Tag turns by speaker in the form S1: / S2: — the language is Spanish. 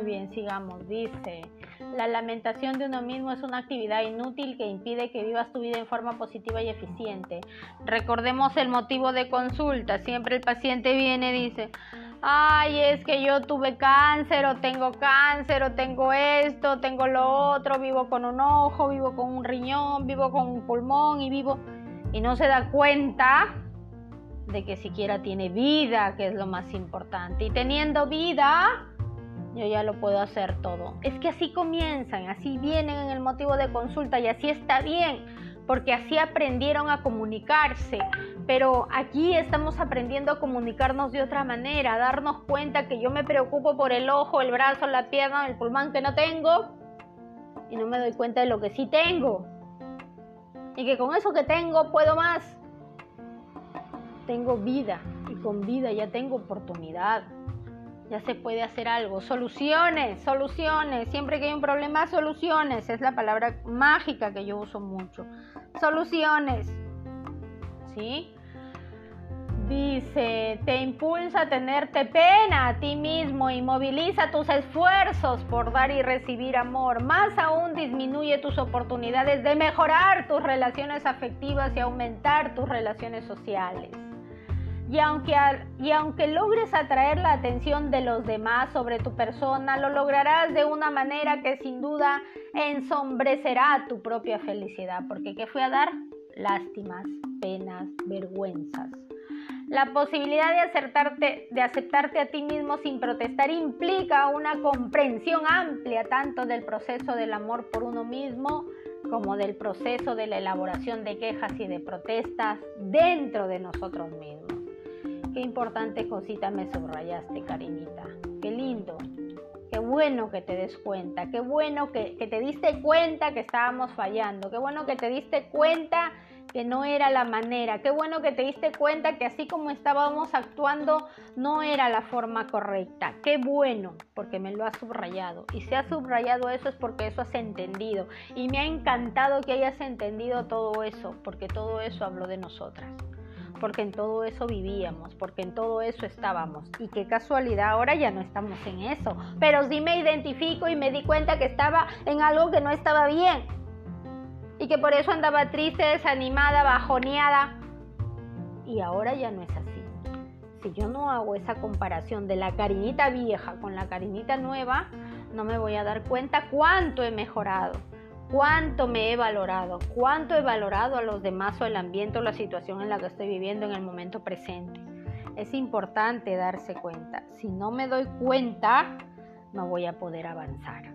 S1: Muy bien, sigamos. Dice, la lamentación de uno mismo es una actividad inútil que impide que vivas tu vida en forma positiva y eficiente. Recordemos el motivo de consulta. Siempre el paciente viene y dice, ay, es que yo tuve cáncer o tengo cáncer o tengo esto, tengo lo otro, vivo con un ojo, vivo con un riñón, vivo con un pulmón y vivo... Y no se da cuenta de que siquiera tiene vida, que es lo más importante. Y teniendo vida, yo ya lo puedo hacer todo. Es que así comienzan, así vienen en el motivo de consulta y así está bien, porque así aprendieron a comunicarse. Pero aquí estamos aprendiendo a comunicarnos de otra manera, a darnos cuenta que yo me preocupo por el ojo, el brazo, la pierna, el pulmón que no tengo y no me doy cuenta de lo que sí tengo. Y que con eso que tengo puedo más. Tengo vida y con vida ya tengo oportunidad ya se puede hacer algo. Soluciones, soluciones. Siempre que hay un problema, soluciones. Es la palabra mágica que yo uso mucho. Soluciones. ¿Sí? Dice, te impulsa a tenerte pena a ti mismo y moviliza tus esfuerzos por dar y recibir amor. Más aún disminuye tus oportunidades de mejorar tus relaciones afectivas y aumentar tus relaciones sociales. Y aunque, y aunque logres atraer la atención de los demás sobre tu persona, lo lograrás de una manera que sin duda ensombrecerá tu propia felicidad. Porque ¿qué fue a dar? Lástimas, penas, vergüenzas. La posibilidad de, acertarte, de aceptarte a ti mismo sin protestar implica una comprensión amplia tanto del proceso del amor por uno mismo como del proceso de la elaboración de quejas y de protestas dentro de nosotros mismos. Qué importante cosita me subrayaste, cariñita. Qué lindo. Qué bueno que te des cuenta. Qué bueno que, que te diste cuenta que estábamos fallando. Qué bueno que te diste cuenta que no era la manera. Qué bueno que te diste cuenta que así como estábamos actuando no era la forma correcta. Qué bueno, porque me lo has subrayado. Y si has subrayado eso es porque eso has entendido. Y me ha encantado que hayas entendido todo eso, porque todo eso habló de nosotras porque en todo eso vivíamos, porque en todo eso estábamos. Y qué casualidad, ahora ya no estamos en eso. Pero sí me identifico y me di cuenta que estaba en algo que no estaba bien. Y que por eso andaba triste, desanimada, bajoneada. Y ahora ya no es así. Si yo no hago esa comparación de la cariñita vieja con la cariñita nueva, no me voy a dar cuenta cuánto he mejorado cuánto me he valorado, cuánto he valorado a los demás o el ambiente o la situación en la que estoy viviendo en el momento presente. Es importante darse cuenta. Si no me doy cuenta, no voy a poder avanzar.